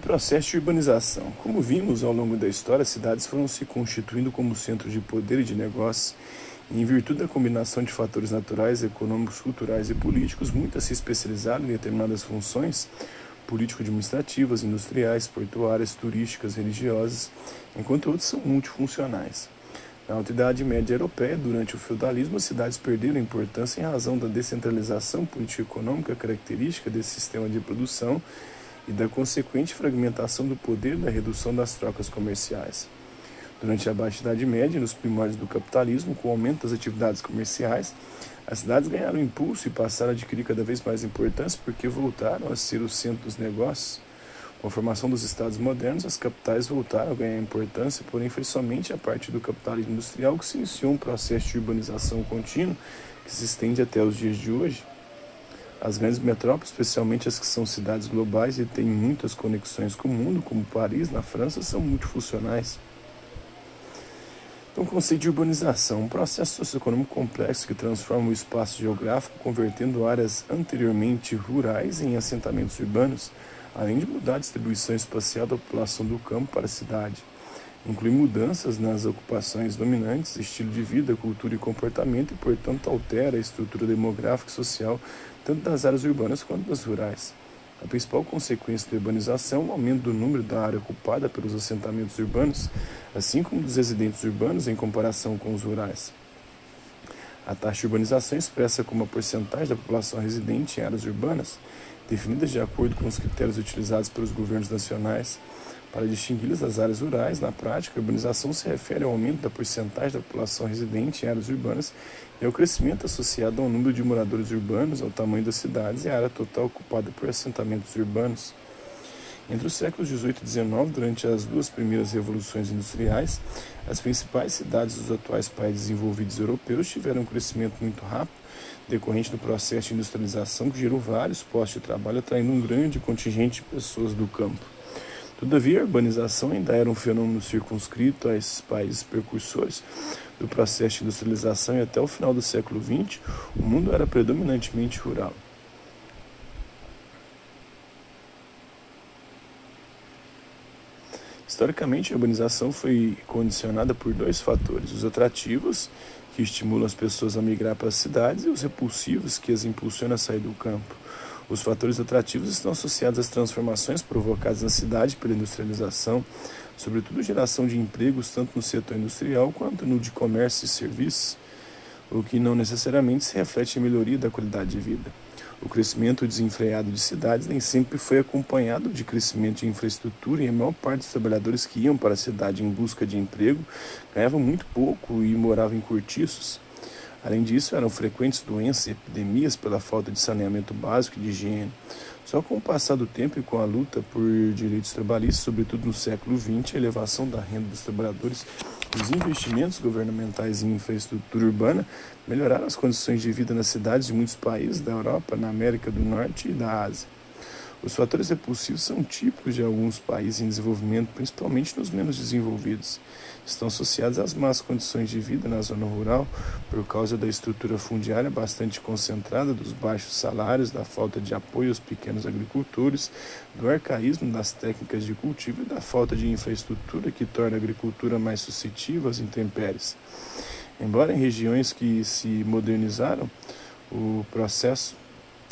processo de urbanização. Como vimos ao longo da história, as cidades foram se constituindo como centro de poder e de negócios. Em virtude da combinação de fatores naturais, econômicos, culturais e políticos, muitas se especializaram em determinadas funções político-administrativas, industriais, portuárias, turísticas, religiosas, enquanto outras são multifuncionais. Na Alta Idade Média Europeia, durante o feudalismo, as cidades perderam importância em razão da descentralização político-econômica característica desse sistema de produção e da consequente fragmentação do poder da redução das trocas comerciais. Durante a Baixa Idade Média, nos primórdios do capitalismo, com o aumento das atividades comerciais, as cidades ganharam impulso e passaram a adquirir cada vez mais importância porque voltaram a ser o centro dos negócios. Com a formação dos estados modernos, as capitais voltaram a ganhar importância, porém foi somente a partir do capitalismo industrial que se iniciou um processo de urbanização contínua que se estende até os dias de hoje. As grandes metrópoles, especialmente as que são cidades globais e têm muitas conexões com o mundo, como Paris, na França, são multifuncionais. Então, o conceito de urbanização, um processo socioeconômico complexo que transforma o espaço geográfico, convertendo áreas anteriormente rurais em assentamentos urbanos, além de mudar a distribuição espacial da população do campo para a cidade. Inclui mudanças nas ocupações dominantes, estilo de vida, cultura e comportamento e, portanto, altera a estrutura demográfica e social tanto das áreas urbanas quanto das rurais. A principal consequência da urbanização é o aumento do número da área ocupada pelos assentamentos urbanos, assim como dos residentes urbanos em comparação com os rurais. A taxa de urbanização expressa como a porcentagem da população residente em áreas urbanas, definidas de acordo com os critérios utilizados pelos governos nacionais, para distingui-las das áreas rurais, na prática, a urbanização se refere ao aumento da porcentagem da população residente em áreas urbanas e ao crescimento associado ao número de moradores urbanos, ao tamanho das cidades e à área total ocupada por assentamentos urbanos. Entre os séculos XVIII e XIX, durante as duas primeiras revoluções industriais, as principais cidades dos atuais países desenvolvidos europeus tiveram um crescimento muito rápido, decorrente do processo de industrialização que gerou vários postos de trabalho, atraindo um grande contingente de pessoas do campo. Todavia, a urbanização ainda era um fenômeno circunscrito a esses países precursores do processo de industrialização e até o final do século XX, o mundo era predominantemente rural. Historicamente, a urbanização foi condicionada por dois fatores: os atrativos, que estimulam as pessoas a migrar para as cidades, e os repulsivos, que as impulsionam a sair do campo. Os fatores atrativos estão associados às transformações provocadas na cidade pela industrialização, sobretudo geração de empregos tanto no setor industrial quanto no de comércio e serviços, o que não necessariamente se reflete em melhoria da qualidade de vida. O crescimento desenfreado de cidades nem sempre foi acompanhado de crescimento de infraestrutura e a maior parte dos trabalhadores que iam para a cidade em busca de emprego ganhavam muito pouco e moravam em cortiços. Além disso, eram frequentes doenças e epidemias pela falta de saneamento básico e de higiene. Só com o passar do tempo e com a luta por direitos trabalhistas, sobretudo no século XX, a elevação da renda dos trabalhadores os investimentos governamentais em infraestrutura urbana melhoraram as condições de vida nas cidades de muitos países da Europa, na América do Norte e da Ásia. Os fatores repulsivos são típicos de alguns países em desenvolvimento, principalmente nos menos desenvolvidos. Estão associados às más condições de vida na zona rural, por causa da estrutura fundiária bastante concentrada, dos baixos salários, da falta de apoio aos pequenos agricultores, do arcaísmo das técnicas de cultivo e da falta de infraestrutura que torna a agricultura mais suscetível às intempéries. Embora em regiões que se modernizaram, o processo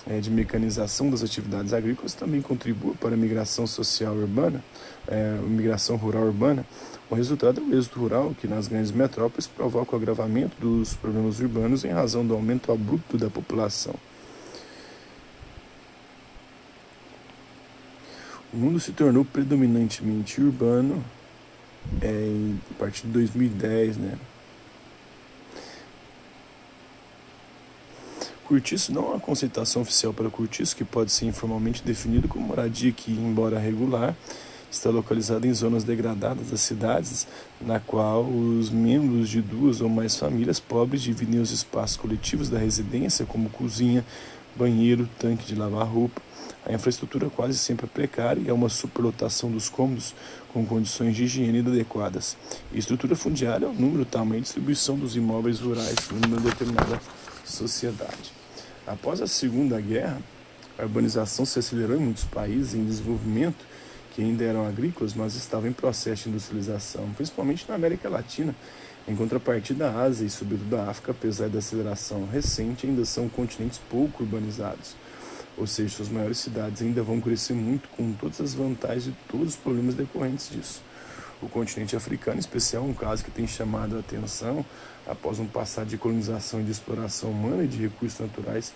é, de mecanização das atividades agrícolas também contribui para a migração social urbana, é, migração rural urbana. O resultado é o êxodo rural, que nas grandes metrópoles provoca o agravamento dos problemas urbanos em razão do aumento abrupto da população. O mundo se tornou predominantemente urbano é, a partir de 2010, né? Curtiço não há uma conceituação oficial para curtiço, que pode ser informalmente definido como moradia que, embora regular, está localizada em zonas degradadas das cidades, na qual os membros de duas ou mais famílias pobres dividem os espaços coletivos da residência, como cozinha, banheiro, tanque de lavar roupa. A infraestrutura quase sempre é precária e há uma superlotação dos cômodos com condições de higiene inadequadas. Estrutura fundiária é o número, tamanho e distribuição dos imóveis rurais numa determinada sociedade. Após a Segunda Guerra, a urbanização se acelerou em muitos países em desenvolvimento, que ainda eram agrícolas, mas estavam em processo de industrialização, principalmente na América Latina. Em contrapartida, a Ásia e sobretudo a África, apesar da aceleração recente, ainda são continentes pouco urbanizados. Ou seja, suas maiores cidades ainda vão crescer muito com todas as vantagens e todos os problemas decorrentes disso. O continente africano, em especial, um caso que tem chamado a atenção após um passado de colonização e de exploração humana e de recursos naturais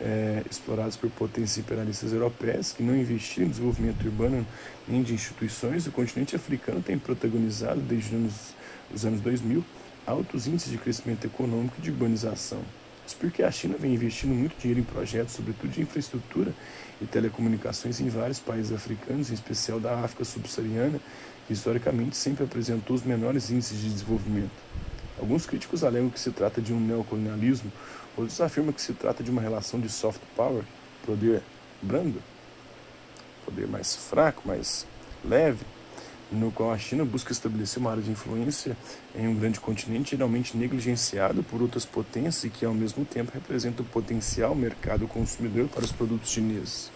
é, explorados por potências imperialistas europeias que não investiram em desenvolvimento urbano nem de instituições, o continente africano tem protagonizado desde os anos 2000 altos índices de crescimento econômico e de urbanização. Isso porque a China vem investindo muito dinheiro em projetos, sobretudo de infraestrutura e telecomunicações em vários países africanos, em especial da África subsaariana, que historicamente sempre apresentou os menores índices de desenvolvimento. Alguns críticos alegam que se trata de um neocolonialismo, outros afirmam que se trata de uma relação de soft power, poder brando, poder mais fraco, mais leve, no qual a China busca estabelecer uma área de influência em um grande continente geralmente negligenciado por outras potências e que ao mesmo tempo representa o potencial mercado consumidor para os produtos chineses.